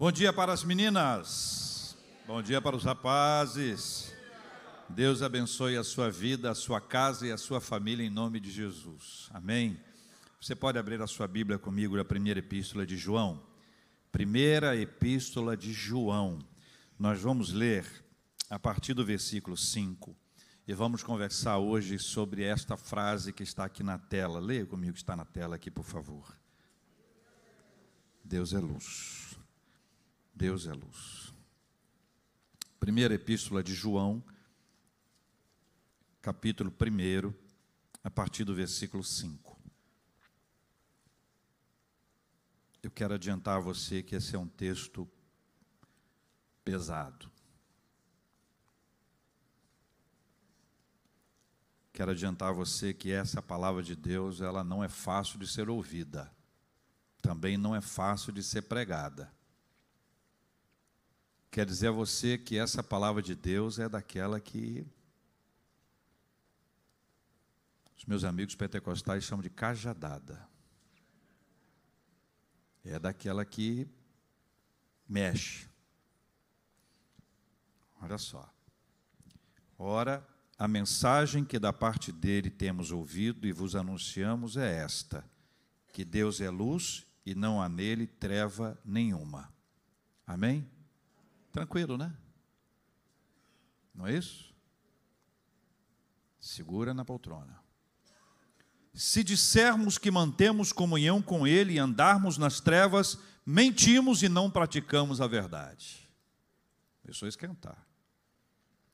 Bom dia para as meninas. Bom dia para os rapazes. Deus abençoe a sua vida, a sua casa e a sua família em nome de Jesus. Amém. Você pode abrir a sua Bíblia comigo na primeira epístola de João. Primeira epístola de João. Nós vamos ler a partir do versículo 5 e vamos conversar hoje sobre esta frase que está aqui na tela. Leia comigo que está na tela aqui, por favor. Deus é luz. Deus é luz. Primeira epístola de João, capítulo 1, a partir do versículo 5. Eu quero adiantar a você que esse é um texto pesado. Quero adiantar a você que essa palavra de Deus, ela não é fácil de ser ouvida. Também não é fácil de ser pregada. Quer dizer a você que essa palavra de Deus é daquela que os meus amigos pentecostais chamam de cajadada. É daquela que mexe. Olha só. Ora, a mensagem que da parte dele temos ouvido e vos anunciamos é esta: que Deus é luz e não há nele treva nenhuma. Amém? Tranquilo, né? Não é isso? Segura na poltrona. Se dissermos que mantemos comunhão com Ele e andarmos nas trevas, mentimos e não praticamos a verdade. Deixa eu esquentar.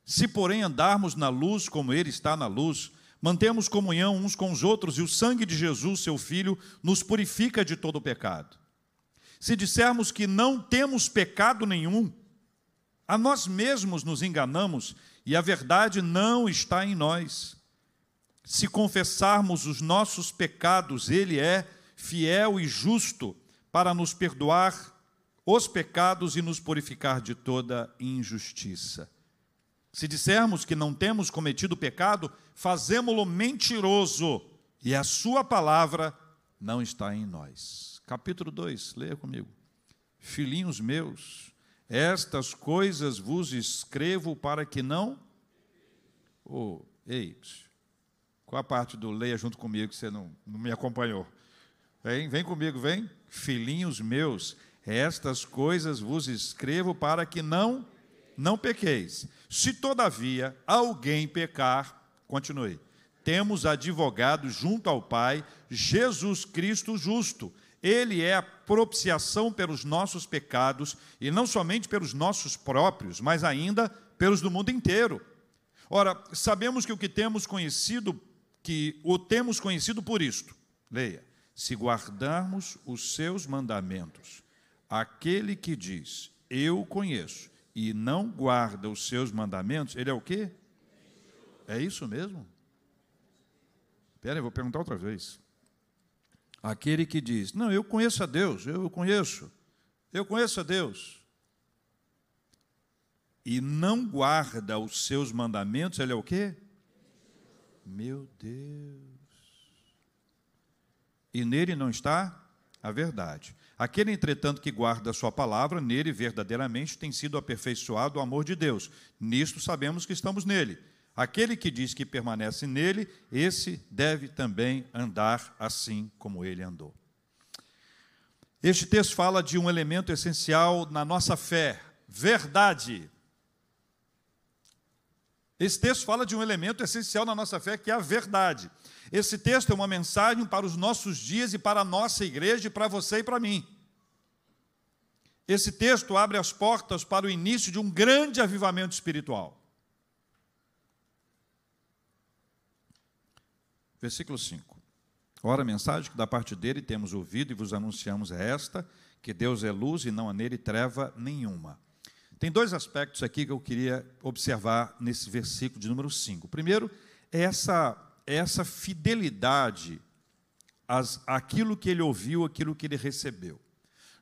Se, porém, andarmos na luz como Ele está na luz, mantemos comunhão uns com os outros e o sangue de Jesus, seu Filho, nos purifica de todo pecado. Se dissermos que não temos pecado nenhum, a nós mesmos nos enganamos e a verdade não está em nós. Se confessarmos os nossos pecados, Ele é fiel e justo para nos perdoar os pecados e nos purificar de toda injustiça. Se dissermos que não temos cometido pecado, fazemo-lo mentiroso e a sua palavra não está em nós. Capítulo 2, leia comigo. Filhinhos meus, estas coisas vos escrevo para que não. Oh, ei, qual a parte do leia junto comigo que você não, não me acompanhou? Vem, vem comigo, vem. Filhinhos meus, estas coisas vos escrevo para que não não pequeis. Se todavia alguém pecar, continue. Temos advogado junto ao Pai, Jesus Cristo justo. Ele é a propiciação pelos nossos pecados, e não somente pelos nossos próprios, mas ainda pelos do mundo inteiro. Ora, sabemos que o que temos conhecido, que o temos conhecido por isto. Leia: se guardarmos os seus mandamentos, aquele que diz: Eu conheço e não guarda os seus mandamentos, ele é o quê? É isso mesmo? Espera, eu vou perguntar outra vez. Aquele que diz: Não, eu conheço a Deus, eu conheço, eu conheço a Deus. E não guarda os seus mandamentos, ele é o quê? Meu Deus. E nele não está a verdade. Aquele, entretanto, que guarda a sua palavra, nele verdadeiramente tem sido aperfeiçoado o amor de Deus. Nisto sabemos que estamos nele. Aquele que diz que permanece nele, esse deve também andar assim como ele andou. Este texto fala de um elemento essencial na nossa fé: verdade. Esse texto fala de um elemento essencial na nossa fé, que é a verdade. Esse texto é uma mensagem para os nossos dias e para a nossa igreja, e para você e para mim. Esse texto abre as portas para o início de um grande avivamento espiritual. Versículo 5. Ora, a mensagem que da parte dele temos ouvido e vos anunciamos é esta: que Deus é luz e não há nele treva nenhuma. Tem dois aspectos aqui que eu queria observar nesse versículo de número 5. Primeiro, é essa, é essa fidelidade às, àquilo que ele ouviu, aquilo que ele recebeu.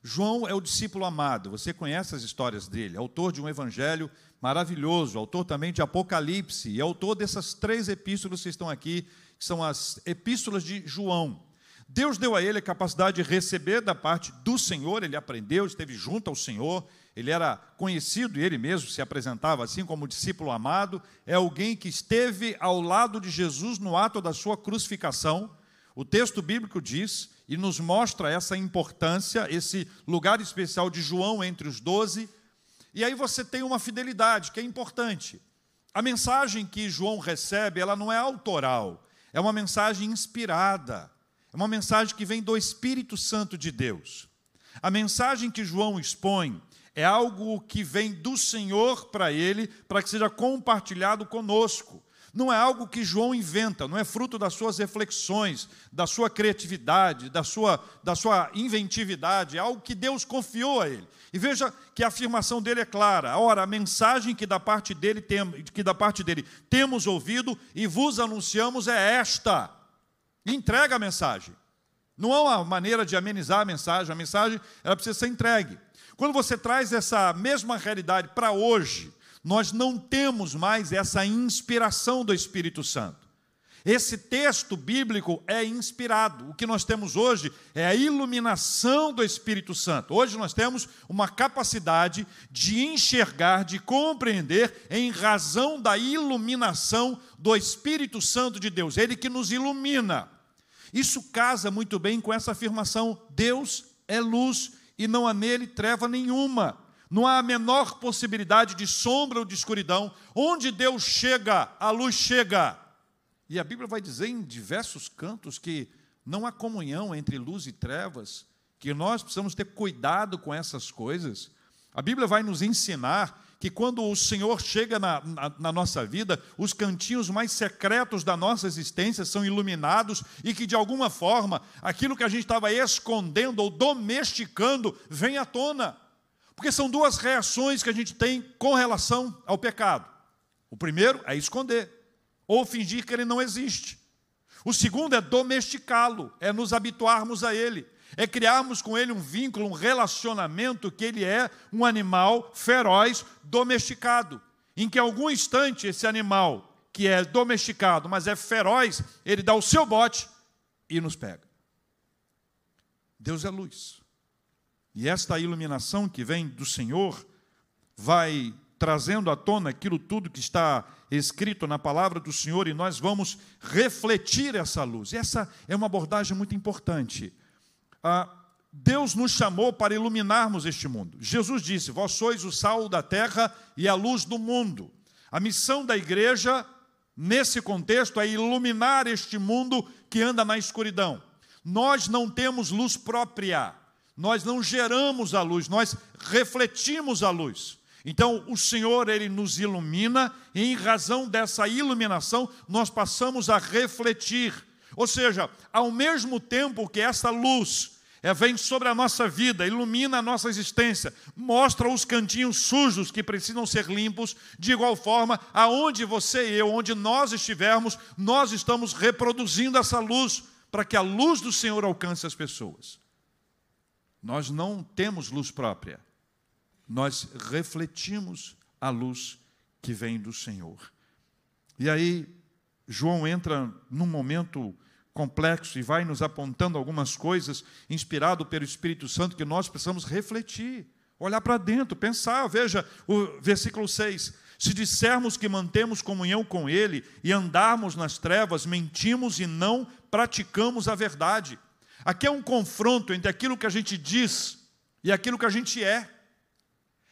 João é o discípulo amado, você conhece as histórias dele, autor de um evangelho maravilhoso, autor também de Apocalipse, e autor dessas três epístolas que estão aqui, que são as epístolas de João. Deus deu a ele a capacidade de receber da parte do Senhor, ele aprendeu, esteve junto ao Senhor, ele era conhecido e ele mesmo se apresentava assim como discípulo amado, é alguém que esteve ao lado de Jesus no ato da sua crucificação. O texto bíblico diz e nos mostra essa importância, esse lugar especial de João entre os doze. E aí você tem uma fidelidade que é importante. A mensagem que João recebe, ela não é autoral, é uma mensagem inspirada, é uma mensagem que vem do Espírito Santo de Deus. A mensagem que João expõe é algo que vem do Senhor para ele, para que seja compartilhado conosco. Não é algo que João inventa, não é fruto das suas reflexões, da sua criatividade, da sua, da sua inventividade, é algo que Deus confiou a ele. E veja que a afirmação dele é clara. Ora, a mensagem que da parte dele, tem, que da parte dele temos ouvido e vos anunciamos é esta. Entrega a mensagem. Não há uma maneira de amenizar a mensagem, a mensagem ela precisa ser entregue. Quando você traz essa mesma realidade para hoje, nós não temos mais essa inspiração do Espírito Santo. Esse texto bíblico é inspirado. O que nós temos hoje é a iluminação do Espírito Santo. Hoje nós temos uma capacidade de enxergar, de compreender, em razão da iluminação do Espírito Santo de Deus. Ele que nos ilumina. Isso casa muito bem com essa afirmação: Deus é luz e não há nele treva nenhuma. Não há a menor possibilidade de sombra ou de escuridão. Onde Deus chega, a luz chega. E a Bíblia vai dizer em diversos cantos que não há comunhão entre luz e trevas, que nós precisamos ter cuidado com essas coisas. A Bíblia vai nos ensinar que quando o Senhor chega na, na, na, nossa vida, os cantinhos mais secretos da nossa existência são iluminados e que, de alguma forma, aquilo que a gente estava escondendo ou domesticando vem à tona. Porque são duas reações que a gente tem com relação ao pecado. O primeiro é esconder, ou fingir que ele não existe. O segundo é domesticá-lo, é nos habituarmos a ele é criarmos com ele um vínculo, um relacionamento que ele é um animal feroz, domesticado, em que algum instante esse animal que é domesticado, mas é feroz, ele dá o seu bote e nos pega. Deus é luz. E esta iluminação que vem do Senhor vai trazendo à tona aquilo tudo que está escrito na palavra do Senhor e nós vamos refletir essa luz. E essa é uma abordagem muito importante ah, Deus nos chamou para iluminarmos este mundo. Jesus disse: Vós sois o sal da terra e a luz do mundo. A missão da igreja, nesse contexto, é iluminar este mundo que anda na escuridão. Nós não temos luz própria, nós não geramos a luz, nós refletimos a luz. Então, o Senhor, Ele nos ilumina, e em razão dessa iluminação, nós passamos a refletir. Ou seja, ao mesmo tempo que essa luz é, vem sobre a nossa vida, ilumina a nossa existência, mostra os cantinhos sujos que precisam ser limpos, de igual forma, aonde você e eu, onde nós estivermos, nós estamos reproduzindo essa luz, para que a luz do Senhor alcance as pessoas. Nós não temos luz própria, nós refletimos a luz que vem do Senhor. E aí, João entra num momento complexo e vai nos apontando algumas coisas, inspirado pelo Espírito Santo, que nós precisamos refletir, olhar para dentro, pensar. Veja o versículo 6. Se dissermos que mantemos comunhão com Ele e andarmos nas trevas, mentimos e não praticamos a verdade. Aqui é um confronto entre aquilo que a gente diz e aquilo que a gente é.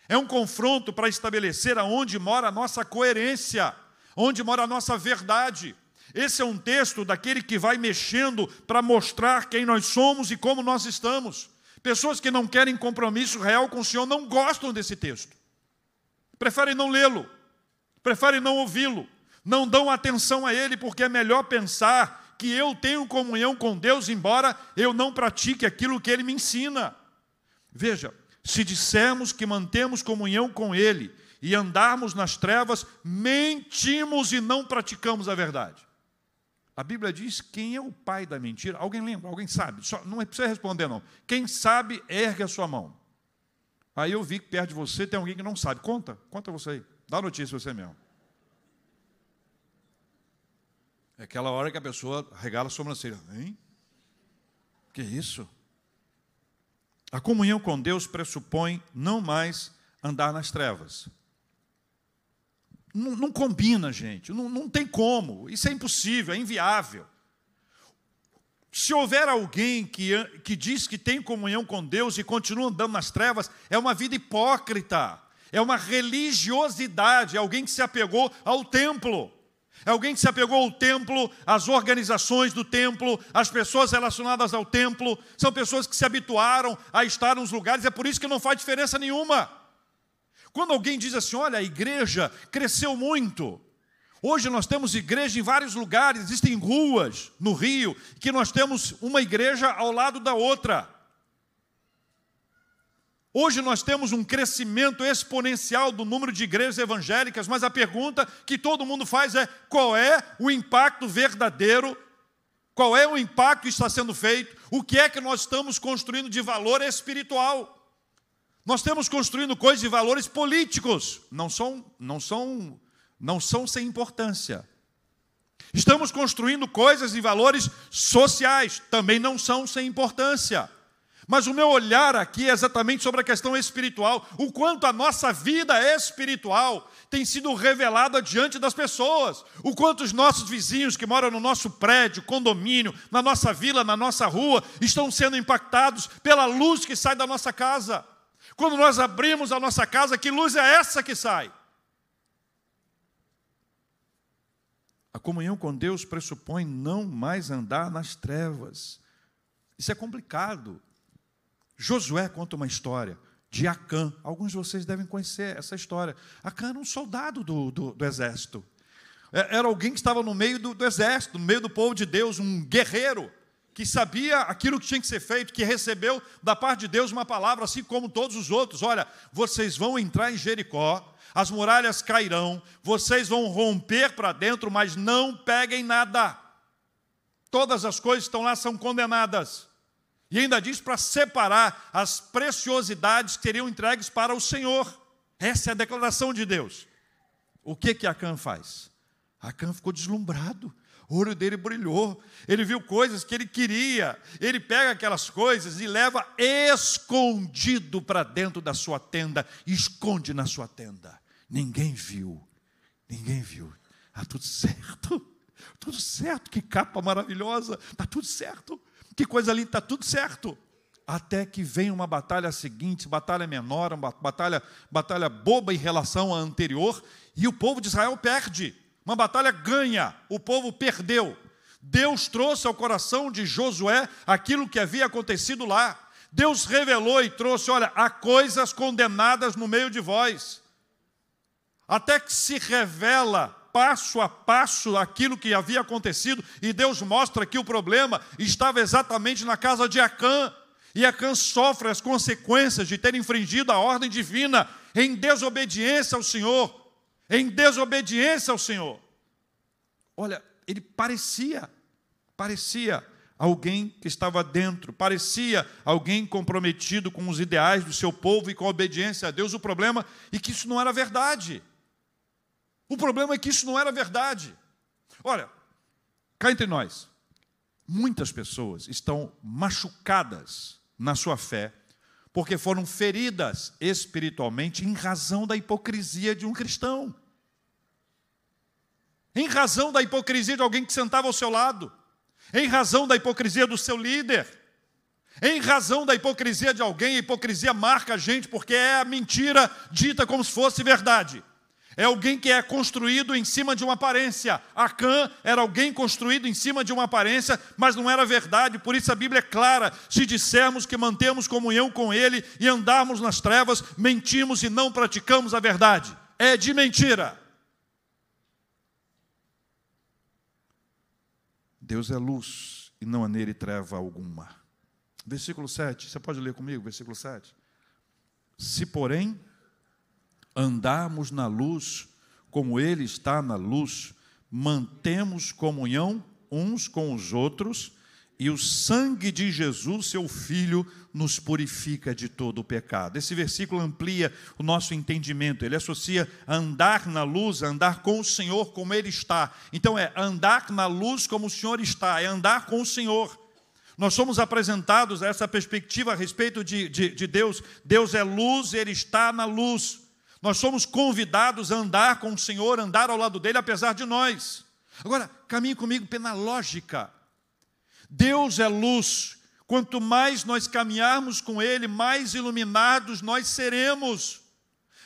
É um confronto para estabelecer aonde mora a nossa coerência, onde mora a nossa verdade. Esse é um texto daquele que vai mexendo para mostrar quem nós somos e como nós estamos. Pessoas que não querem compromisso real com o Senhor não gostam desse texto. Preferem não lê-lo, preferem não ouvi-lo, não dão atenção a ele, porque é melhor pensar que eu tenho comunhão com Deus, embora eu não pratique aquilo que ele me ensina. Veja, se dissermos que mantemos comunhão com ele e andarmos nas trevas, mentimos e não praticamos a verdade. A Bíblia diz quem é o pai da mentira. Alguém lembra? Alguém sabe? Só, não é precisa responder, não. Quem sabe, ergue a sua mão. Aí eu vi que perto de você tem alguém que não sabe. Conta, conta você aí. Dá notícia você mesmo. É aquela hora que a pessoa regala a sobrancelha. Hein? Que isso? A comunhão com Deus pressupõe não mais andar nas trevas. Não, não combina, gente, não, não tem como, isso é impossível, é inviável. Se houver alguém que, que diz que tem comunhão com Deus e continua andando nas trevas, é uma vida hipócrita, é uma religiosidade, é alguém que se apegou ao templo. É alguém que se apegou ao templo, às organizações do templo, às pessoas relacionadas ao templo. São pessoas que se habituaram a estar nos lugares, é por isso que não faz diferença nenhuma. Quando alguém diz assim: olha, a igreja cresceu muito. Hoje nós temos igreja em vários lugares, existem ruas no Rio, que nós temos uma igreja ao lado da outra. Hoje nós temos um crescimento exponencial do número de igrejas evangélicas, mas a pergunta que todo mundo faz é: qual é o impacto verdadeiro? Qual é o impacto que está sendo feito? O que é que nós estamos construindo de valor espiritual? Nós estamos construindo coisas de valores políticos, não são, não são, não são sem importância. Estamos construindo coisas de valores sociais, também não são sem importância. Mas o meu olhar aqui é exatamente sobre a questão espiritual, o quanto a nossa vida espiritual tem sido revelada diante das pessoas, o quanto os nossos vizinhos que moram no nosso prédio, condomínio, na nossa vila, na nossa rua, estão sendo impactados pela luz que sai da nossa casa. Quando nós abrimos a nossa casa, que luz é essa que sai? A comunhão com Deus pressupõe não mais andar nas trevas. Isso é complicado. Josué conta uma história de Acã. Alguns de vocês devem conhecer essa história. Acã era um soldado do, do, do exército. É, era alguém que estava no meio do, do exército, no meio do povo de Deus, um guerreiro que sabia aquilo que tinha que ser feito, que recebeu da parte de Deus uma palavra, assim como todos os outros: olha, vocês vão entrar em Jericó, as muralhas cairão, vocês vão romper para dentro, mas não peguem nada. Todas as coisas que estão lá são condenadas. E ainda diz para separar as preciosidades que seriam entregues para o Senhor. Essa é a declaração de Deus. O que que Acã faz? Acã ficou deslumbrado. O olho dele brilhou. Ele viu coisas que ele queria. Ele pega aquelas coisas e leva escondido para dentro da sua tenda. Esconde na sua tenda. Ninguém viu. Ninguém viu. Está tudo certo. Tudo certo. Que capa maravilhosa. Está tudo certo. Que coisa linda, está tudo certo. Até que vem uma batalha seguinte, batalha menor, uma batalha, batalha boba em relação à anterior, e o povo de Israel perde. Uma batalha ganha, o povo perdeu. Deus trouxe ao coração de Josué aquilo que havia acontecido lá. Deus revelou e trouxe: olha, há coisas condenadas no meio de vós. Até que se revela passo a passo aquilo que havia acontecido, e Deus mostra que o problema estava exatamente na casa de Acã. E Acã sofre as consequências de ter infringido a ordem divina em desobediência ao Senhor. Em desobediência ao Senhor. Olha, ele parecia, parecia alguém que estava dentro, parecia alguém comprometido com os ideais do seu povo e com a obediência a Deus. O problema é que isso não era verdade. O problema é que isso não era verdade. Olha, cá entre nós, muitas pessoas estão machucadas na sua fé, porque foram feridas espiritualmente em razão da hipocrisia de um cristão. Em razão da hipocrisia de alguém que sentava ao seu lado, em razão da hipocrisia do seu líder, em razão da hipocrisia de alguém, a hipocrisia marca a gente porque é a mentira dita como se fosse verdade. É alguém que é construído em cima de uma aparência. Acã era alguém construído em cima de uma aparência, mas não era verdade. Por isso a Bíblia é clara: se dissermos que mantemos comunhão com Ele e andarmos nas trevas, mentimos e não praticamos a verdade. É de mentira. Deus é luz e não há nele treva alguma. Versículo 7, você pode ler comigo, versículo 7. Se, porém, andarmos na luz, como Ele está na luz, mantemos comunhão uns com os outros, e o sangue de Jesus, seu Filho, nos purifica de todo o pecado. Esse versículo amplia o nosso entendimento, ele associa andar na luz, andar com o Senhor como Ele está. Então é andar na luz como o Senhor está, é andar com o Senhor. Nós somos apresentados a essa perspectiva a respeito de, de, de Deus. Deus é luz, Ele está na luz. Nós somos convidados a andar com o Senhor, andar ao lado dele, apesar de nós. Agora, caminhe comigo pela lógica. Deus é luz. Quanto mais nós caminharmos com Ele, mais iluminados nós seremos,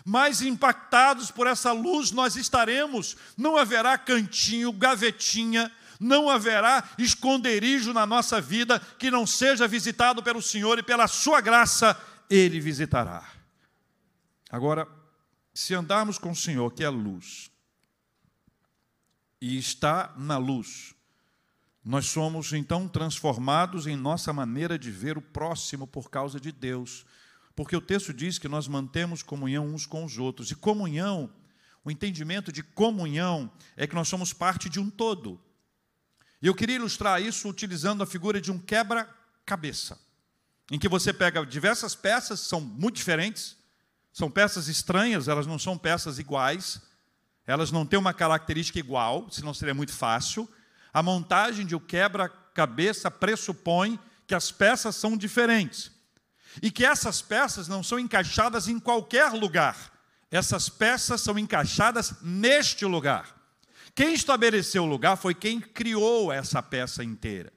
mais impactados por essa luz nós estaremos. Não haverá cantinho, gavetinha, não haverá esconderijo na nossa vida que não seja visitado pelo Senhor e pela Sua graça Ele visitará. Agora, se andarmos com o Senhor, que é luz, e está na luz, nós somos então transformados em nossa maneira de ver o próximo por causa de Deus. Porque o texto diz que nós mantemos comunhão uns com os outros. E comunhão, o entendimento de comunhão é que nós somos parte de um todo. E eu queria ilustrar isso utilizando a figura de um quebra-cabeça, em que você pega diversas peças, são muito diferentes, são peças estranhas, elas não são peças iguais, elas não têm uma característica igual, senão seria muito fácil. A montagem de um quebra-cabeça pressupõe que as peças são diferentes e que essas peças não são encaixadas em qualquer lugar. Essas peças são encaixadas neste lugar. Quem estabeleceu o lugar foi quem criou essa peça inteira.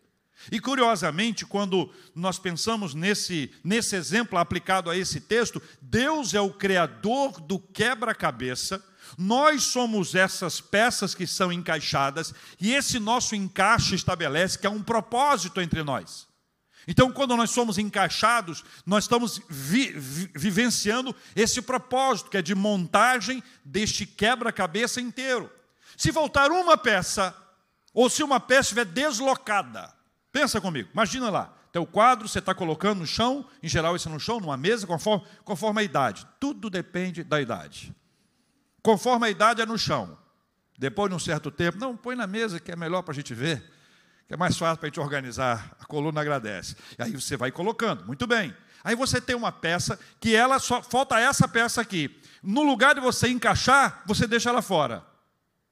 E curiosamente, quando nós pensamos nesse, nesse exemplo aplicado a esse texto, Deus é o criador do quebra-cabeça, nós somos essas peças que são encaixadas, e esse nosso encaixe estabelece que há um propósito entre nós. Então, quando nós somos encaixados, nós estamos vi, vi, vivenciando esse propósito, que é de montagem deste quebra-cabeça inteiro. Se voltar uma peça, ou se uma peça estiver deslocada, Pensa comigo, imagina lá, teu quadro você está colocando no chão, em geral isso é no chão, numa mesa, conforme, conforme a idade. Tudo depende da idade. Conforme a idade é no chão. Depois de um certo tempo, não, põe na mesa que é melhor para a gente ver, que é mais fácil para a gente organizar, a coluna agradece. E aí você vai colocando, muito bem. Aí você tem uma peça que ela só falta essa peça aqui. No lugar de você encaixar, você deixa ela fora.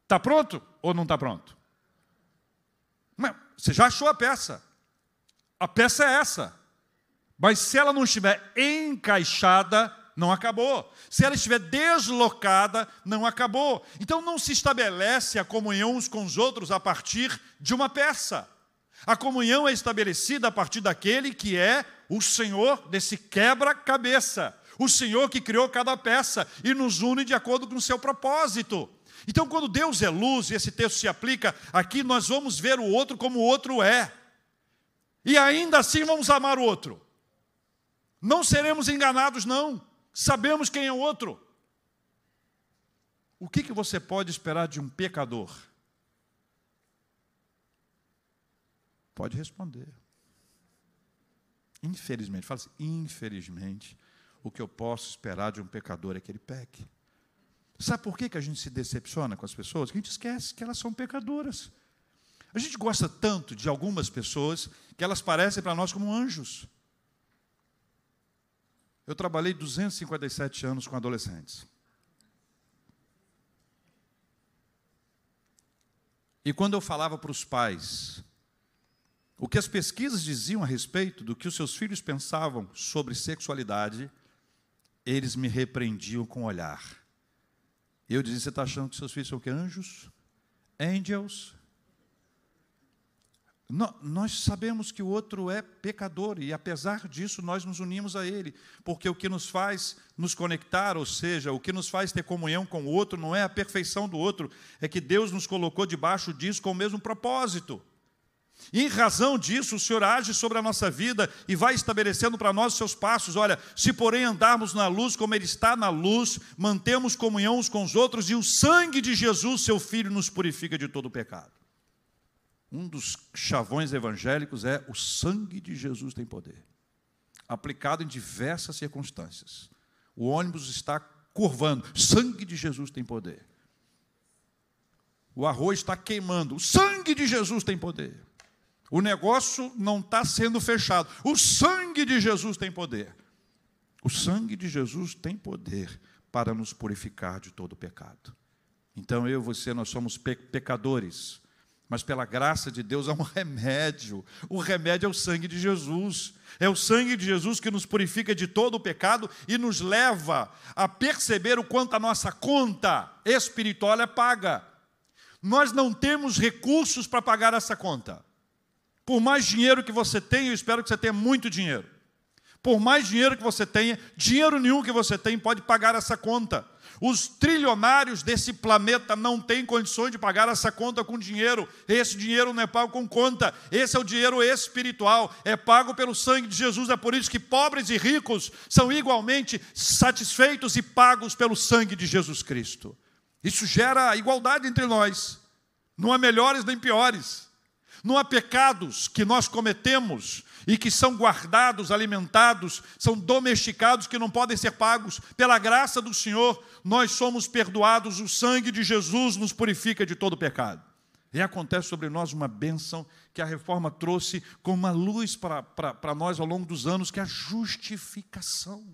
Está pronto ou não está pronto? Você já achou a peça. A peça é essa. Mas se ela não estiver encaixada, não acabou. Se ela estiver deslocada, não acabou. Então não se estabelece a comunhão uns com os outros a partir de uma peça. A comunhão é estabelecida a partir daquele que é o Senhor desse quebra-cabeça. O Senhor que criou cada peça e nos une de acordo com o seu propósito. Então, quando Deus é luz, e esse texto se aplica aqui, nós vamos ver o outro como o outro é. E ainda assim vamos amar o outro. Não seremos enganados, não. Sabemos quem é o outro. O que, que você pode esperar de um pecador? Pode responder. Infelizmente, fala assim, infelizmente, o que eu posso esperar de um pecador é que ele peque. Sabe por que, que a gente se decepciona com as pessoas? Que a gente esquece que elas são pecadoras. A gente gosta tanto de algumas pessoas que elas parecem para nós como anjos. Eu trabalhei 257 anos com adolescentes. E quando eu falava para os pais o que as pesquisas diziam a respeito do que os seus filhos pensavam sobre sexualidade, eles me repreendiam com olhar. Eu dizia: Você está achando que seus filhos são o que? Anjos? Angels? Nós sabemos que o outro é pecador e, apesar disso, nós nos unimos a ele, porque o que nos faz nos conectar, ou seja, o que nos faz ter comunhão com o outro, não é a perfeição do outro, é que Deus nos colocou debaixo disso com o mesmo propósito. Em razão disso, o Senhor age sobre a nossa vida e vai estabelecendo para nós os seus passos. Olha, se porém andarmos na luz como Ele está na luz, mantemos comunhão uns com os outros e o sangue de Jesus, seu Filho, nos purifica de todo o pecado. Um dos chavões evangélicos é o sangue de Jesus tem poder, aplicado em diversas circunstâncias. O ônibus está curvando, sangue de Jesus tem poder. O arroz está queimando, o sangue de Jesus tem poder. O negócio não está sendo fechado. O sangue de Jesus tem poder. O sangue de Jesus tem poder para nos purificar de todo pecado. Então eu e você, nós somos pecadores. Mas pela graça de Deus há um remédio. O remédio é o sangue de Jesus. É o sangue de Jesus que nos purifica de todo o pecado e nos leva a perceber o quanto a nossa conta espiritual é paga. Nós não temos recursos para pagar essa conta. Por mais dinheiro que você tenha, eu espero que você tenha muito dinheiro. Por mais dinheiro que você tenha, dinheiro nenhum que você tem pode pagar essa conta. Os trilionários desse planeta não têm condições de pagar essa conta com dinheiro. Esse dinheiro não é pago com conta. Esse é o dinheiro espiritual, é pago pelo sangue de Jesus. É por isso que pobres e ricos são igualmente satisfeitos e pagos pelo sangue de Jesus Cristo. Isso gera igualdade entre nós. Não há melhores nem piores. Não há pecados que nós cometemos e que são guardados, alimentados, são domesticados, que não podem ser pagos. Pela graça do Senhor, nós somos perdoados, o sangue de Jesus nos purifica de todo pecado. E acontece sobre nós uma bênção que a reforma trouxe como uma luz para nós ao longo dos anos, que é a justificação.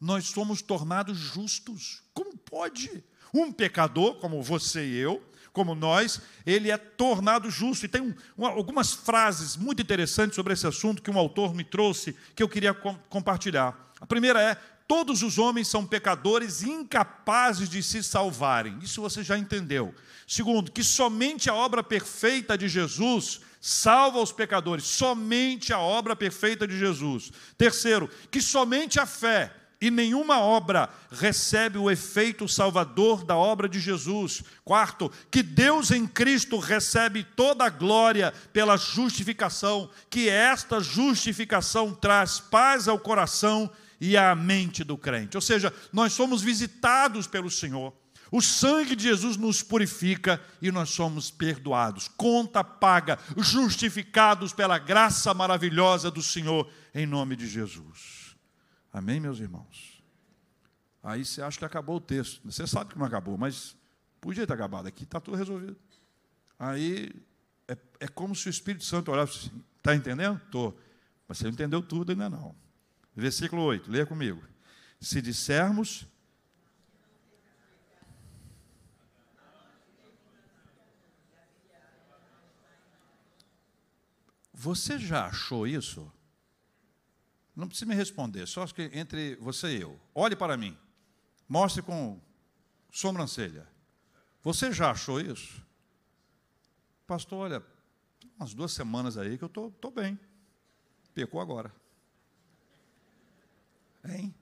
Nós somos tornados justos. Como pode um pecador, como você e eu, como nós, ele é tornado justo. E tem um, uma, algumas frases muito interessantes sobre esse assunto que um autor me trouxe, que eu queria com, compartilhar. A primeira é: todos os homens são pecadores incapazes de se salvarem. Isso você já entendeu. Segundo, que somente a obra perfeita de Jesus salva os pecadores, somente a obra perfeita de Jesus. Terceiro, que somente a fé e nenhuma obra recebe o efeito salvador da obra de Jesus. Quarto, que Deus em Cristo recebe toda a glória pela justificação, que esta justificação traz paz ao coração e à mente do crente. Ou seja, nós somos visitados pelo Senhor. O sangue de Jesus nos purifica e nós somos perdoados. Conta paga, justificados pela graça maravilhosa do Senhor, em nome de Jesus. Amém, meus irmãos? Aí você acha que acabou o texto. Você sabe que não acabou, mas podia ter acabado. Aqui está tudo resolvido. Aí é, é, como se o Espírito Santo olhasse assim: está entendendo? Estou. Mas você não entendeu tudo ainda não. Versículo 8, leia comigo. Se dissermos. Você já achou isso? Não precisa me responder, só que entre você e eu. Olhe para mim. Mostre com sobrancelha. Você já achou isso? Pastor, olha, umas duas semanas aí que eu estou tô, tô bem. Pecou agora. Hein?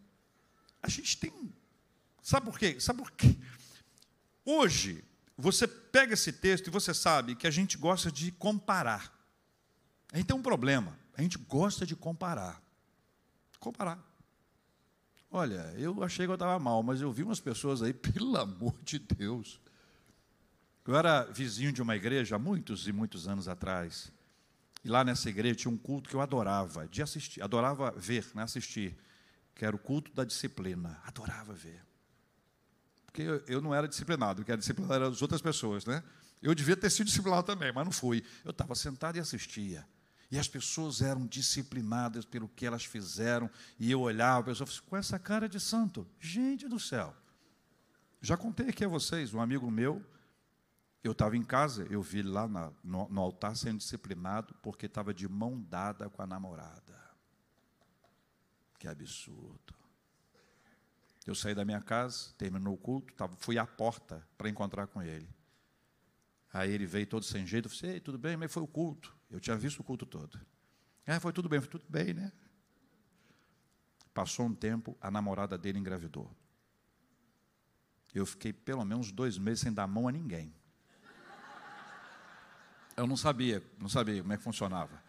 A gente tem. Sabe por quê? Sabe por quê? Hoje, você pega esse texto e você sabe que a gente gosta de comparar. A gente tem um problema. A gente gosta de comparar comparar. Olha, eu achei que eu estava mal, mas eu vi umas pessoas aí, pelo amor de Deus. Eu era vizinho de uma igreja há muitos e muitos anos atrás. E lá nessa igreja tinha um culto que eu adorava, de assistir, adorava ver, né, assistir, que era o culto da disciplina. Adorava ver. Porque eu, eu não era disciplinado, que era disciplinado eram as outras pessoas, né? Eu devia ter sido disciplinado também, mas não fui. Eu estava sentado e assistia. E as pessoas eram disciplinadas pelo que elas fizeram. E eu olhava, a pessoa falava, com essa cara de santo, gente do céu. Já contei aqui a vocês, um amigo meu, eu estava em casa, eu vi ele lá na, no, no altar sendo disciplinado porque estava de mão dada com a namorada. Que absurdo. Eu saí da minha casa, terminou o culto, tava, fui à porta para encontrar com ele. Aí ele veio todo sem jeito, eu falei, tudo bem, mas foi o culto. Eu tinha visto o culto todo. Ah, foi tudo bem, foi tudo bem, né? Passou um tempo, a namorada dele engravidou. Eu fiquei pelo menos dois meses sem dar mão a ninguém. Eu não sabia, não sabia como é que funcionava.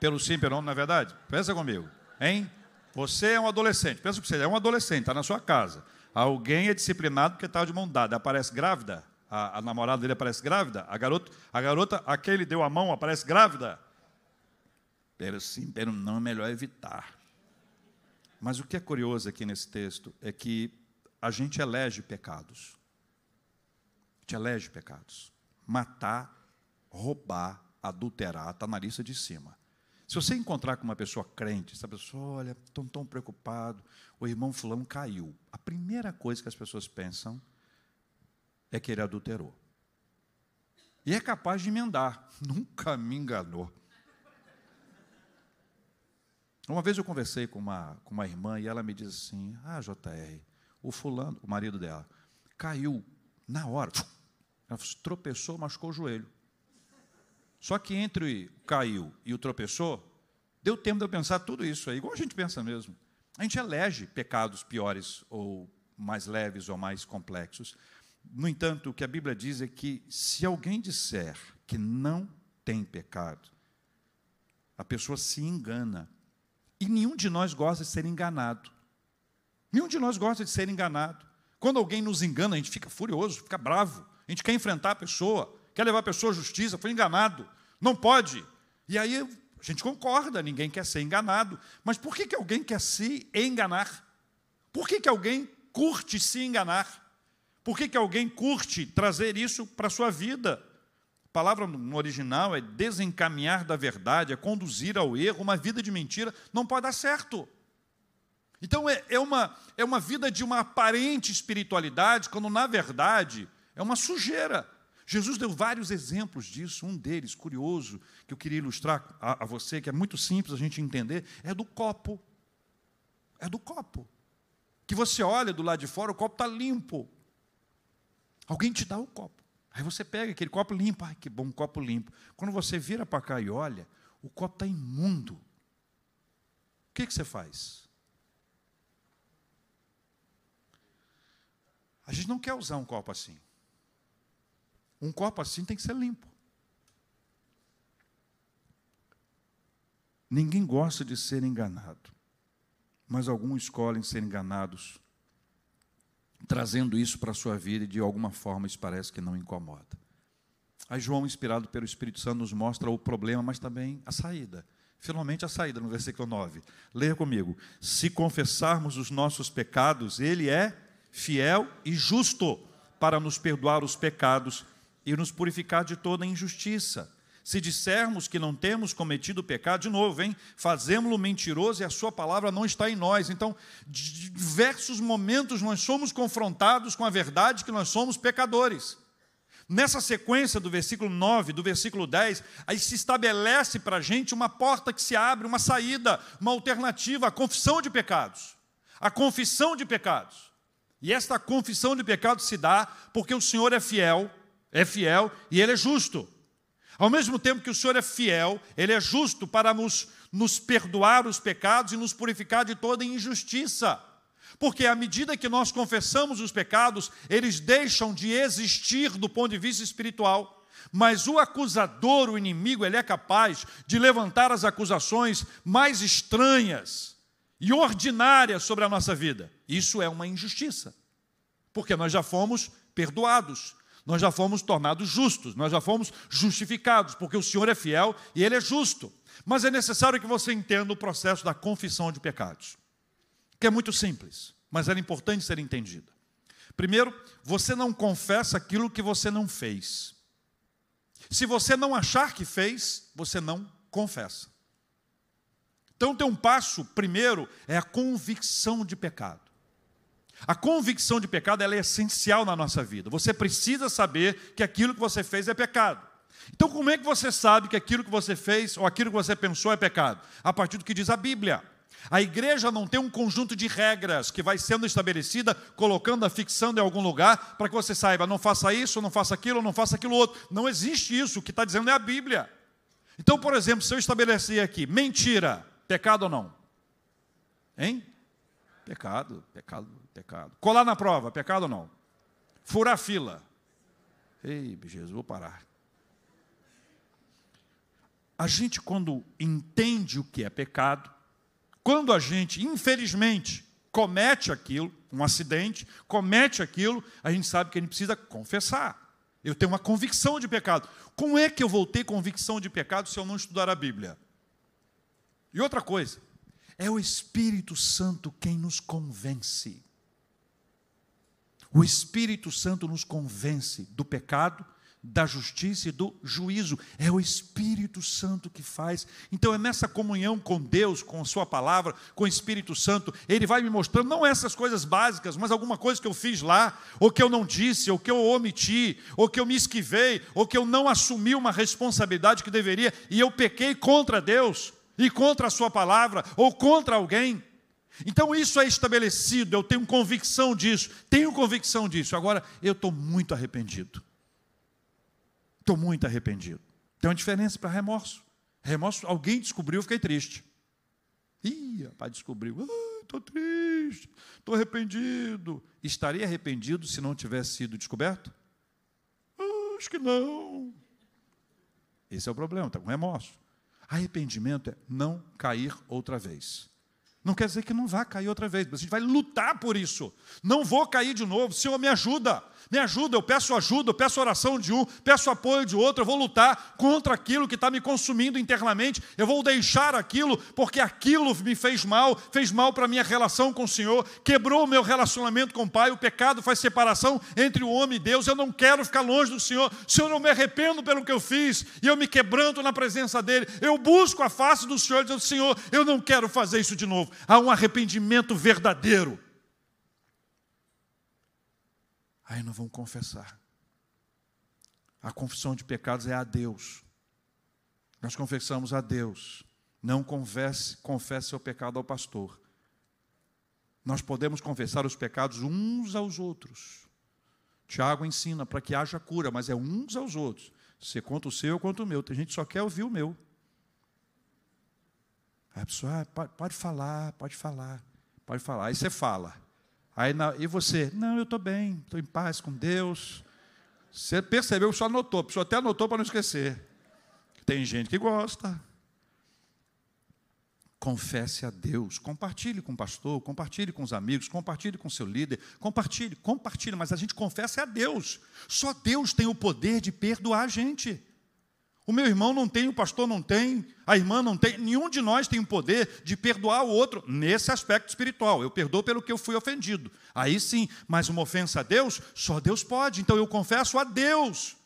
Pelo sim, pelo não, não é verdade? Pensa comigo, hein? Você é um adolescente, pensa que você é um adolescente, está na sua casa. Alguém é disciplinado porque estava tá de mão dada, aparece grávida, a, a, namorada dele aparece grávida, a garota, a garota a quem ele deu a mão aparece grávida. Pero sim, pero não é melhor evitar. Mas o que é curioso aqui nesse texto é que a gente elege pecados. A gente elege pecados. Matar, roubar, adulterar, está na lista de cima. Se você encontrar com uma pessoa crente, essa pessoa, olha, estou tão preocupado, o irmão fulano caiu. A primeira coisa que as pessoas pensam é que ele adulterou. e é capaz de emendar. Nunca me enganou. Uma vez eu conversei com uma, com uma irmã e ela me disse assim: Ah, JR, o fulano, o marido dela, caiu na hora. Ela tropeçou, machucou o joelho. Só que entre o caiu e o tropeçou, deu tempo de eu pensar tudo isso aí, igual a gente pensa mesmo. A gente elege pecados piores ou mais leves ou mais complexos. No entanto, o que a Bíblia diz é que se alguém disser que não tem pecado, a pessoa se engana. E nenhum de nós gosta de ser enganado. Nenhum de nós gosta de ser enganado. Quando alguém nos engana, a gente fica furioso, fica bravo. A gente quer enfrentar a pessoa, quer levar a pessoa à justiça, foi enganado. Não pode. E aí a gente concorda, ninguém quer ser enganado. Mas por que, que alguém quer se enganar? Por que, que alguém curte se enganar? Por que, que alguém curte trazer isso para a sua vida? A palavra no original é desencaminhar da verdade, é conduzir ao erro. Uma vida de mentira não pode dar certo. Então é, é, uma, é uma vida de uma aparente espiritualidade, quando na verdade é uma sujeira. Jesus deu vários exemplos disso, um deles, curioso, que eu queria ilustrar a, a você, que é muito simples a gente entender, é do copo. É do copo. Que você olha do lado de fora, o copo está limpo. Alguém te dá o copo. Aí você pega aquele copo limpo, ai que bom, copo limpo. Quando você vira para cá e olha, o copo está imundo. O que, que você faz? A gente não quer usar um copo assim. Um copo assim tem que ser limpo. Ninguém gosta de ser enganado, mas alguns escolhem ser enganados, trazendo isso para a sua vida e de alguma forma isso parece que não incomoda. Aí João, inspirado pelo Espírito Santo, nos mostra o problema, mas também a saída. Finalmente a saída, no versículo 9. Leia comigo. Se confessarmos os nossos pecados, Ele é fiel e justo para nos perdoar os pecados e nos purificar de toda injustiça. Se dissermos que não temos cometido pecado, de novo, hein? Fazemos-lo mentiroso e a sua palavra não está em nós. Então, diversos momentos nós somos confrontados com a verdade que nós somos pecadores. Nessa sequência do versículo 9, do versículo 10, aí se estabelece para a gente uma porta que se abre, uma saída, uma alternativa, a confissão de pecados. A confissão de pecados. E esta confissão de pecados se dá porque o Senhor é fiel é fiel e ele é justo. Ao mesmo tempo que o Senhor é fiel, ele é justo para nos, nos perdoar os pecados e nos purificar de toda injustiça. Porque à medida que nós confessamos os pecados, eles deixam de existir do ponto de vista espiritual. Mas o acusador, o inimigo, ele é capaz de levantar as acusações mais estranhas e ordinárias sobre a nossa vida. Isso é uma injustiça. Porque nós já fomos perdoados, nós já fomos tornados justos, nós já fomos justificados, porque o Senhor é fiel e Ele é justo. Mas é necessário que você entenda o processo da confissão de pecados, que é muito simples, mas era importante ser entendida. Primeiro, você não confessa aquilo que você não fez. Se você não achar que fez, você não confessa. Então, tem um passo, primeiro, é a convicção de pecado. A convicção de pecado é essencial na nossa vida. Você precisa saber que aquilo que você fez é pecado. Então, como é que você sabe que aquilo que você fez ou aquilo que você pensou é pecado? A partir do que diz a Bíblia. A igreja não tem um conjunto de regras que vai sendo estabelecida, colocando, fixando em algum lugar, para que você saiba, não faça isso, não faça aquilo, não faça aquilo outro. Não existe isso. O que está dizendo é a Bíblia. Então, por exemplo, se eu estabelecer aqui, mentira, pecado ou não? Hein? Pecado, pecado, pecado. Colar na prova, pecado ou não? Furar fila. Ei, Jesus, vou parar. A gente, quando entende o que é pecado, quando a gente, infelizmente, comete aquilo, um acidente, comete aquilo, a gente sabe que a gente precisa confessar. Eu tenho uma convicção de pecado. Como é que eu vou ter convicção de pecado se eu não estudar a Bíblia? E outra coisa, é o Espírito Santo quem nos convence. O Espírito Santo nos convence do pecado, da justiça e do juízo. É o Espírito Santo que faz. Então é nessa comunhão com Deus, com a Sua palavra, com o Espírito Santo, Ele vai me mostrando não essas coisas básicas, mas alguma coisa que eu fiz lá, ou que eu não disse, ou que eu omiti, ou que eu me esquivei, ou que eu não assumi uma responsabilidade que deveria, e eu pequei contra Deus, e contra a Sua palavra, ou contra alguém. Então isso é estabelecido, eu tenho convicção disso, tenho convicção disso. Agora, eu estou muito arrependido. Estou muito arrependido. Tem uma diferença para remorso. Remorso, alguém descobriu, eu fiquei triste. Ih, rapaz, descobriu. Estou triste, estou arrependido. Estaria arrependido se não tivesse sido descoberto? Ah, acho que não. Esse é o problema, está com remorso. Arrependimento é não cair outra vez. Não quer dizer que não vá cair outra vez, mas a gente vai lutar por isso. Não vou cair de novo. Senhor, me ajuda. Me ajuda, eu peço ajuda, eu peço oração de um, peço apoio de outro, eu vou lutar contra aquilo que está me consumindo internamente, eu vou deixar aquilo, porque aquilo me fez mal, fez mal para a minha relação com o Senhor, quebrou o meu relacionamento com o Pai, o pecado faz separação entre o homem e Deus, eu não quero ficar longe do Senhor, Senhor, eu me arrependo pelo que eu fiz, e eu me quebranto na presença dEle, eu busco a face do Senhor, dizendo, Senhor, eu não quero fazer isso de novo, há um arrependimento verdadeiro, Aí não vão confessar. A confissão de pecados é a Deus. Nós confessamos a Deus. Não confesse, confesse seu pecado ao pastor. Nós podemos confessar os pecados uns aos outros. Tiago ensina para que haja cura, mas é uns aos outros. Você conta o seu, eu conto o meu. Tem gente que só quer ouvir o meu. Aí a pessoa, ah, pode, pode falar, pode falar, pode falar. Aí você fala. Aí, na, e você? Não, eu estou bem, estou em paz com Deus. Você percebeu, só anotou, a pessoa até anotou para não esquecer. Tem gente que gosta. Confesse a Deus, compartilhe com o pastor, compartilhe com os amigos, compartilhe com o seu líder, compartilhe, compartilhe, mas a gente confessa a Deus. Só Deus tem o poder de perdoar a gente. O meu irmão não tem, o pastor não tem, a irmã não tem, nenhum de nós tem o poder de perdoar o outro nesse aspecto espiritual. Eu perdoo pelo que eu fui ofendido. Aí sim, mas uma ofensa a Deus, só Deus pode. Então eu confesso a Deus.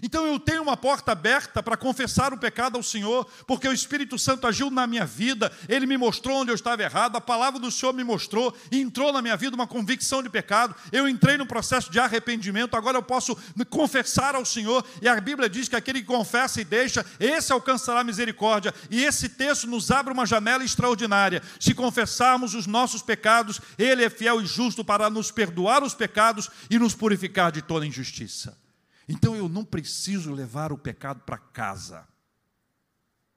Então eu tenho uma porta aberta para confessar o pecado ao Senhor, porque o Espírito Santo agiu na minha vida, ele me mostrou onde eu estava errado, a palavra do Senhor me mostrou, e entrou na minha vida uma convicção de pecado. Eu entrei no processo de arrependimento, agora eu posso confessar ao Senhor, e a Bíblia diz que aquele que confessa e deixa, esse alcançará misericórdia. E esse texto nos abre uma janela extraordinária. Se confessarmos os nossos pecados, ele é fiel e justo para nos perdoar os pecados e nos purificar de toda injustiça. Então eu não preciso levar o pecado para casa.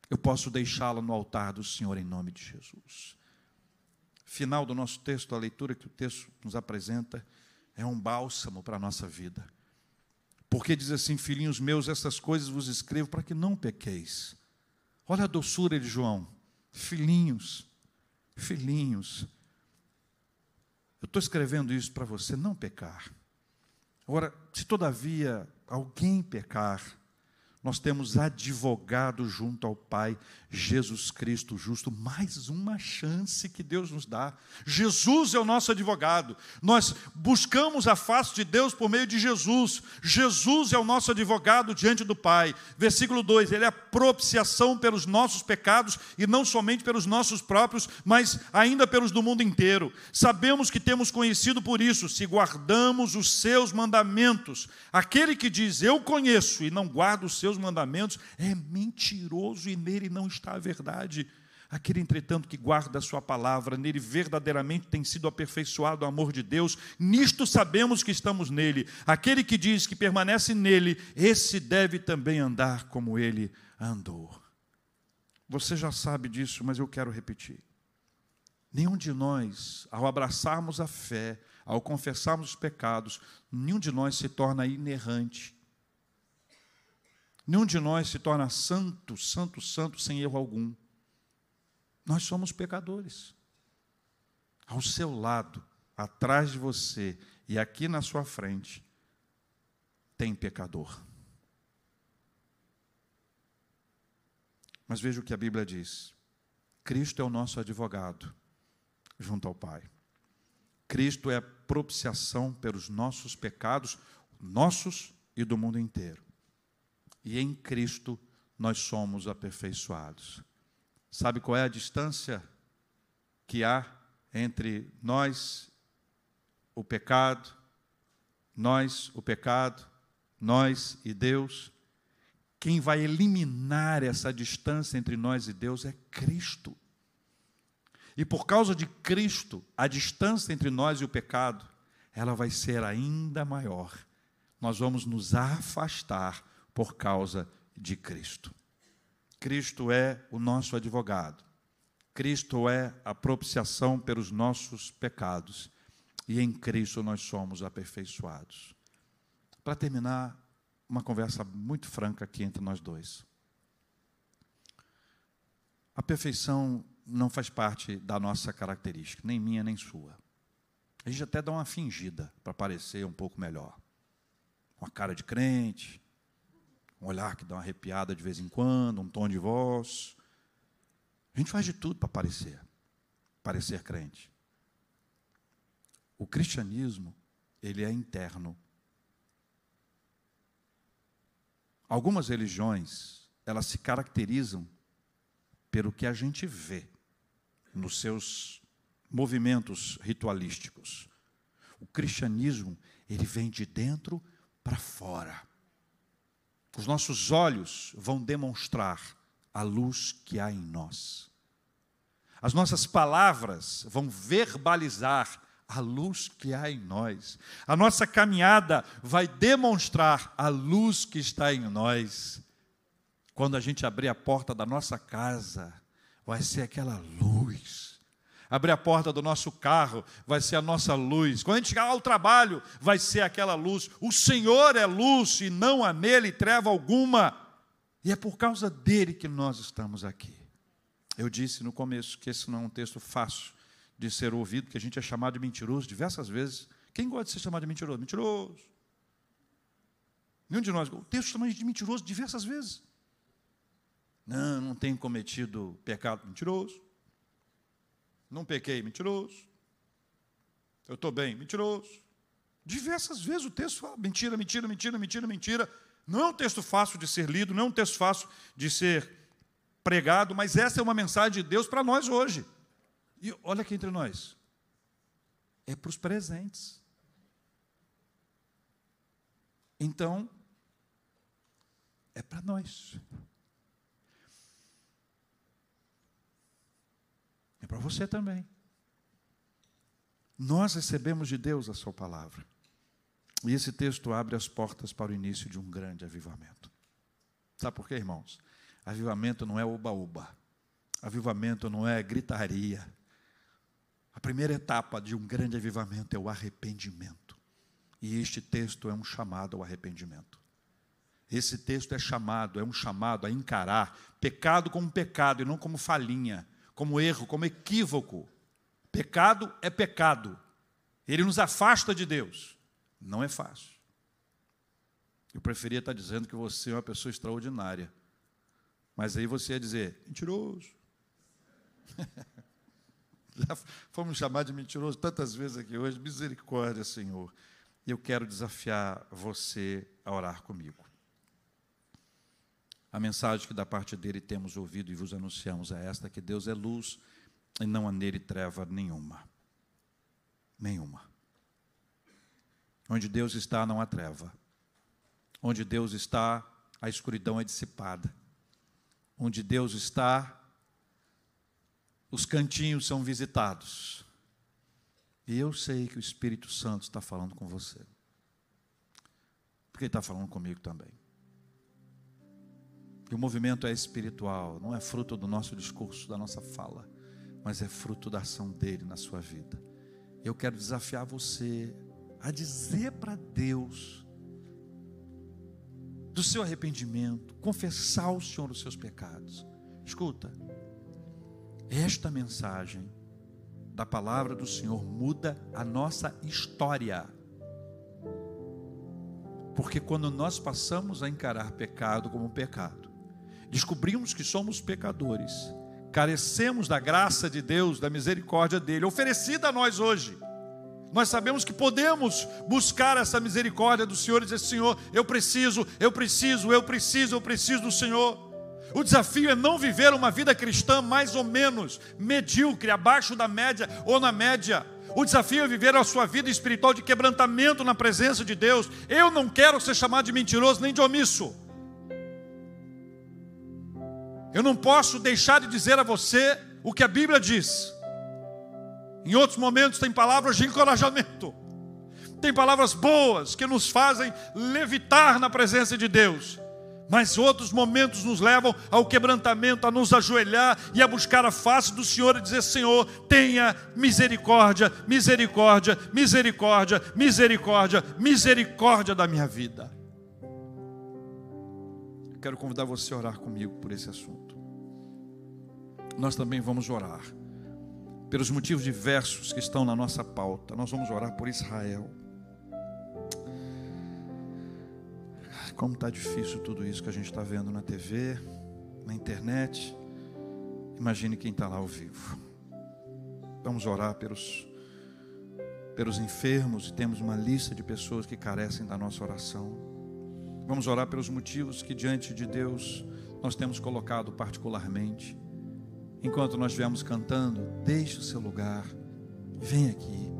Eu posso deixá-lo no altar do Senhor em nome de Jesus. Final do nosso texto, a leitura que o texto nos apresenta é um bálsamo para a nossa vida. Porque diz assim: Filhinhos meus, essas coisas vos escrevo para que não pequeis. Olha a doçura de João. Filhinhos, filhinhos. Eu estou escrevendo isso para você não pecar. Agora, se todavia alguém pecar, nós temos advogado junto ao Pai, Jesus Cristo justo, mais uma chance que Deus nos dá. Jesus é o nosso advogado. Nós buscamos a face de Deus por meio de Jesus. Jesus é o nosso advogado diante do Pai. Versículo 2: Ele é propiciação pelos nossos pecados e não somente pelos nossos próprios, mas ainda pelos do mundo inteiro. Sabemos que temos conhecido por isso, se guardamos os seus mandamentos. Aquele que diz eu conheço e não guarda os seus mandamentos é mentiroso e nele não está a verdade. Aquele, entretanto, que guarda a sua palavra, nele verdadeiramente tem sido aperfeiçoado o amor de Deus, nisto sabemos que estamos nele. Aquele que diz que permanece nele, esse deve também andar como ele andou. Você já sabe disso, mas eu quero repetir. Nenhum de nós, ao abraçarmos a fé, ao confessarmos os pecados, nenhum de nós se torna inerrante, Nenhum de nós se torna santo, santo, santo, sem erro algum. Nós somos pecadores. Ao seu lado, atrás de você e aqui na sua frente, tem pecador. Mas veja o que a Bíblia diz: Cristo é o nosso advogado junto ao Pai. Cristo é a propiciação pelos nossos pecados, nossos e do mundo inteiro. e em Cristo nós somos aperfeiçoados. Sabe qual é a distância que há entre nós, o pecado, nós, o pecado, nós e Deus? Quem vai eliminar essa distância entre nós e Deus é Cristo. E por causa de Cristo, a distância entre nós e o pecado, ela vai ser ainda maior. Nós vamos nos afastar por causa de Cristo. Cristo é o nosso advogado. Cristo é a propiciação pelos nossos pecados. E em Cristo nós somos aperfeiçoados. Para terminar, uma conversa muito franca aqui entre nós dois. A perfeição não faz parte da nossa característica, nem minha nem sua. A gente até dá uma fingida para parecer um pouco melhor. Uma cara de crente, um olhar que dá uma arrepiada de vez em quando, um tom de voz. A gente faz de tudo para parecer, parecer crente. O cristianismo, ele é interno. Algumas religiões, elas se caracterizam pelo que a gente vê nos seus movimentos ritualísticos. O cristianismo, ele vem de dentro para fora. Os nossos olhos vão demonstrar a luz que há em nós. As nossas palavras vão verbalizar a luz que há em nós. A nossa caminhada vai demonstrar a luz que está em nós. Quando a gente abrir a porta da nossa casa, vai ser aquela luz. Abrir a porta do nosso carro vai ser a nossa luz. Quando a gente chegar ao trabalho, vai ser aquela luz. O Senhor é luz e não há nele treva alguma. E é por causa dele que nós estamos aqui. Eu disse no começo que esse não é um texto fácil de ser ouvido, que a gente é chamado de mentiroso diversas vezes. Quem gosta de ser chamado de mentiroso? Mentiroso. Nenhum de nós. O texto chama de mentiroso diversas vezes. Não, não tenho cometido pecado mentiroso. Não pequei, mentiroso. Eu estou bem, mentiroso. Diversas vezes o texto fala mentira, mentira, mentira, mentira, mentira. Não é um texto fácil de ser lido, não é um texto fácil de ser pregado, mas essa é uma mensagem de Deus para nós hoje. E olha aqui entre nós. É para os presentes. Então, é para nós. É para você também. Nós recebemos de Deus a Sua palavra. E esse texto abre as portas para o início de um grande avivamento. Sabe por quê, irmãos? Avivamento não é oba-oba. Avivamento não é gritaria. A primeira etapa de um grande avivamento é o arrependimento. E este texto é um chamado ao arrependimento. Esse texto é chamado, é um chamado a encarar pecado como pecado e não como falhinha como erro, como equívoco. Pecado é pecado. Ele nos afasta de Deus. Não é fácil. Eu preferia estar dizendo que você é uma pessoa extraordinária. Mas aí você ia dizer, mentiroso. Já fomos chamados de mentiroso tantas vezes aqui hoje. Misericórdia, Senhor. Eu quero desafiar você a orar comigo. A mensagem que da parte dele temos ouvido e vos anunciamos é esta: que Deus é luz e não há nele treva nenhuma. Nenhuma. Onde Deus está, não há treva. Onde Deus está, a escuridão é dissipada. Onde Deus está, os cantinhos são visitados. E eu sei que o Espírito Santo está falando com você. Porque ele está falando comigo também que o movimento é espiritual, não é fruto do nosso discurso, da nossa fala, mas é fruto da ação dele na sua vida. Eu quero desafiar você a dizer para Deus do seu arrependimento, confessar ao Senhor os seus pecados. Escuta, esta mensagem da palavra do Senhor muda a nossa história. Porque quando nós passamos a encarar pecado como pecado, descobrimos que somos pecadores, carecemos da graça de Deus, da misericórdia dele, oferecida a nós hoje. Nós sabemos que podemos buscar essa misericórdia do Senhor e dizer: Senhor, eu preciso, eu preciso, eu preciso, eu preciso do Senhor. O desafio é não viver uma vida cristã mais ou menos medíocre, abaixo da média ou na média. O desafio é viver a sua vida espiritual de quebrantamento na presença de Deus. Eu não quero ser chamado de mentiroso nem de omisso. Eu não posso deixar de dizer a você o que a Bíblia diz. Em outros momentos tem palavras de encorajamento. Tem palavras boas que nos fazem levitar na presença de Deus. Mas outros momentos nos levam ao quebrantamento, a nos ajoelhar e a buscar a face do Senhor e dizer: Senhor, tenha misericórdia, misericórdia, misericórdia, misericórdia, misericórdia da minha vida. Quero convidar você a orar comigo por esse assunto. Nós também vamos orar pelos motivos diversos que estão na nossa pauta. Nós vamos orar por Israel. Como está difícil tudo isso que a gente está vendo na TV, na internet. Imagine quem está lá ao vivo. Vamos orar pelos, pelos enfermos e temos uma lista de pessoas que carecem da nossa oração. Vamos orar pelos motivos que diante de Deus nós temos colocado particularmente. Enquanto nós viemos cantando, deixe o seu lugar, vem aqui,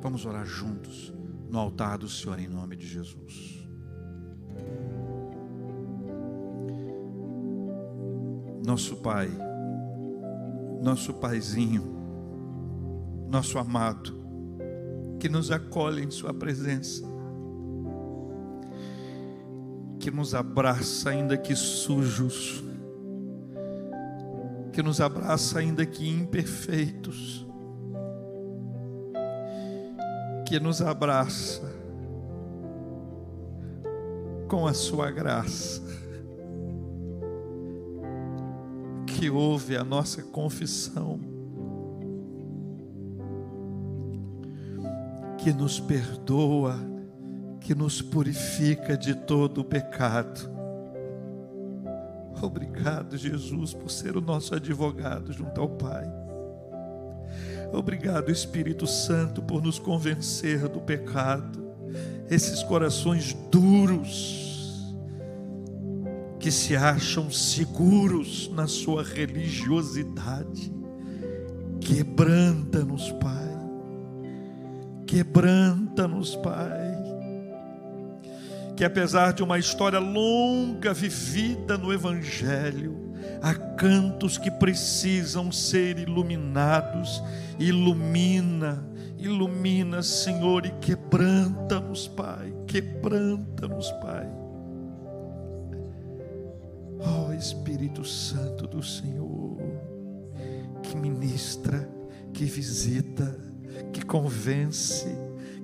vamos orar juntos no altar do Senhor em nome de Jesus. Nosso Pai, nosso Paizinho, nosso amado, que nos acolhe em Sua presença, que nos abraça ainda que sujos, que nos abraça ainda que imperfeitos, que nos abraça com a sua graça, que ouve a nossa confissão, que nos perdoa, que nos purifica de todo o pecado Obrigado, Jesus, por ser o nosso advogado junto ao Pai. Obrigado, Espírito Santo, por nos convencer do pecado. Esses corações duros que se acham seguros na sua religiosidade. Quebranta-nos, Pai. Quebranta-nos, Pai que apesar de uma história longa vivida no Evangelho, há cantos que precisam ser iluminados. Ilumina, ilumina, Senhor, e quebranta-nos, Pai, quebranta-nos, Pai. Ó oh, Espírito Santo do Senhor, que ministra, que visita, que convence,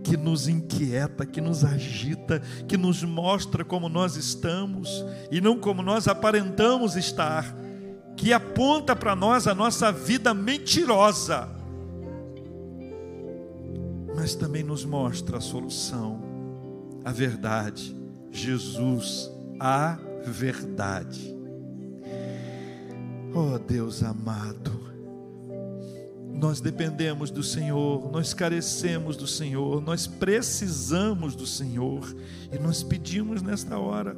que nos inquieta, que nos agita, que nos mostra como nós estamos e não como nós aparentamos estar, que aponta para nós a nossa vida mentirosa, mas também nos mostra a solução, a verdade, Jesus, a verdade. Oh Deus amado, nós dependemos do Senhor, nós carecemos do Senhor, nós precisamos do Senhor e nós pedimos nesta hora,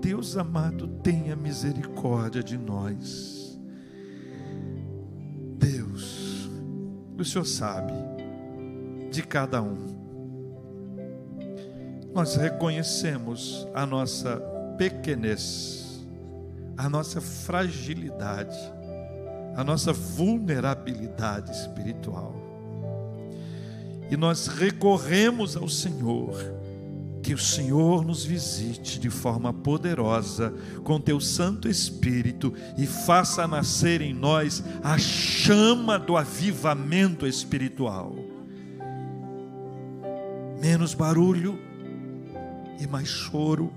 Deus amado, tenha misericórdia de nós. Deus, o Senhor sabe de cada um. Nós reconhecemos a nossa pequenez, a nossa fragilidade a nossa vulnerabilidade espiritual. E nós recorremos ao Senhor, que o Senhor nos visite de forma poderosa com teu Santo Espírito e faça nascer em nós a chama do avivamento espiritual. Menos barulho e mais choro,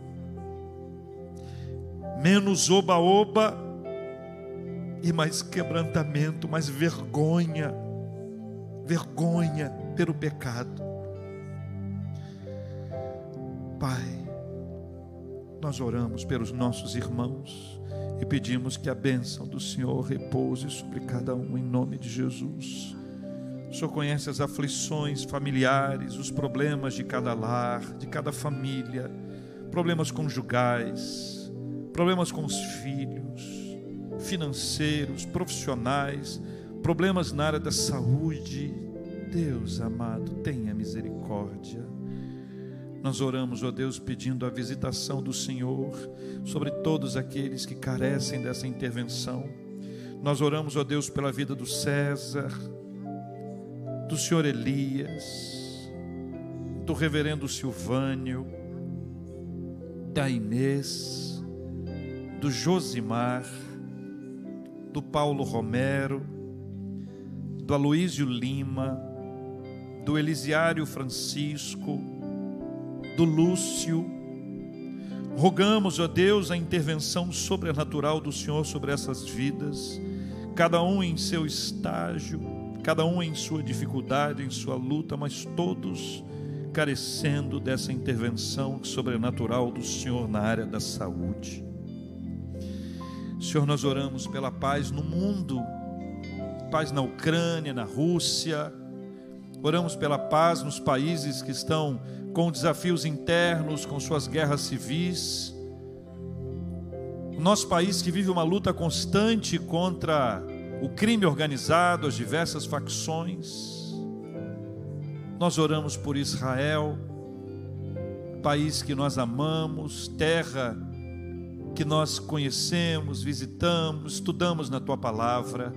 menos oba-oba e mais quebrantamento, mais vergonha, vergonha pelo pecado. Pai, nós oramos pelos nossos irmãos e pedimos que a bênção do Senhor repouse sobre cada um em nome de Jesus. O Senhor conhece as aflições familiares, os problemas de cada lar, de cada família, problemas conjugais, problemas com os filhos, financeiros, profissionais, problemas na área da saúde. Deus amado, tenha misericórdia. Nós oramos, ó Deus, pedindo a visitação do Senhor sobre todos aqueles que carecem dessa intervenção. Nós oramos, ó Deus, pela vida do César, do senhor Elias, do reverendo Silvânio, da Inês, do Josimar, do Paulo Romero, do Aloísio Lima, do Elisiário Francisco, do Lúcio. Rogamos, ó Deus, a intervenção sobrenatural do Senhor sobre essas vidas, cada um em seu estágio, cada um em sua dificuldade, em sua luta, mas todos carecendo dessa intervenção sobrenatural do Senhor na área da saúde. Senhor, nós oramos pela paz no mundo, paz na Ucrânia, na Rússia, oramos pela paz nos países que estão com desafios internos, com suas guerras civis. O nosso país que vive uma luta constante contra o crime organizado, as diversas facções. Nós oramos por Israel, país que nós amamos, terra que nós conhecemos, visitamos, estudamos na tua palavra.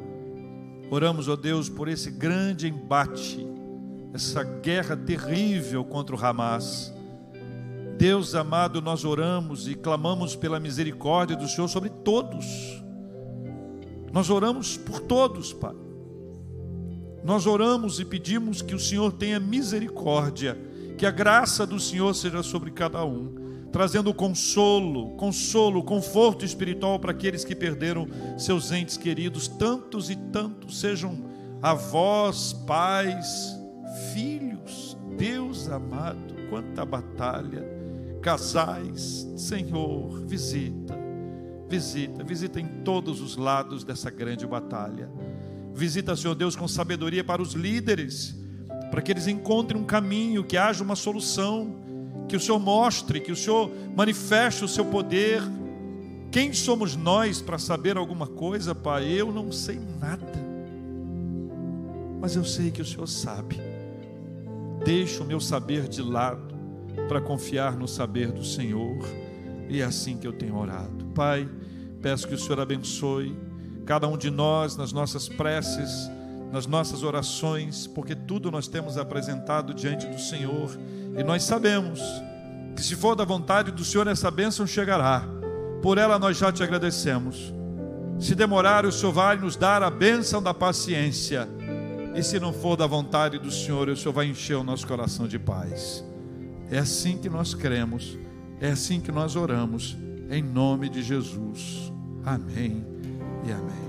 Oramos, ó Deus, por esse grande embate, essa guerra terrível contra o Hamas. Deus amado, nós oramos e clamamos pela misericórdia do Senhor sobre todos nós oramos por todos, Pai. Nós oramos e pedimos que o Senhor tenha misericórdia, que a graça do Senhor seja sobre cada um, trazendo consolo, consolo, conforto espiritual para aqueles que perderam seus entes queridos, tantos e tantos, sejam avós, pais, filhos, Deus amado, quanta batalha, casais, Senhor, visita Visita, visita em todos os lados dessa grande batalha. Visita, Senhor Deus, com sabedoria para os líderes, para que eles encontrem um caminho, que haja uma solução, que o Senhor mostre, que o Senhor manifeste o seu poder. Quem somos nós para saber alguma coisa, Pai? Eu não sei nada, mas eu sei que o Senhor sabe. Deixa o meu saber de lado para confiar no saber do Senhor e é assim que eu tenho orado. Pai, peço que o Senhor abençoe cada um de nós nas nossas preces, nas nossas orações, porque tudo nós temos apresentado diante do Senhor e nós sabemos que se for da vontade do Senhor, essa bênção chegará. Por ela nós já te agradecemos. Se demorar, o Senhor vai nos dar a bênção da paciência. E se não for da vontade do Senhor, o Senhor vai encher o nosso coração de paz. É assim que nós cremos é assim que nós oramos, em nome de Jesus. Amém e amém.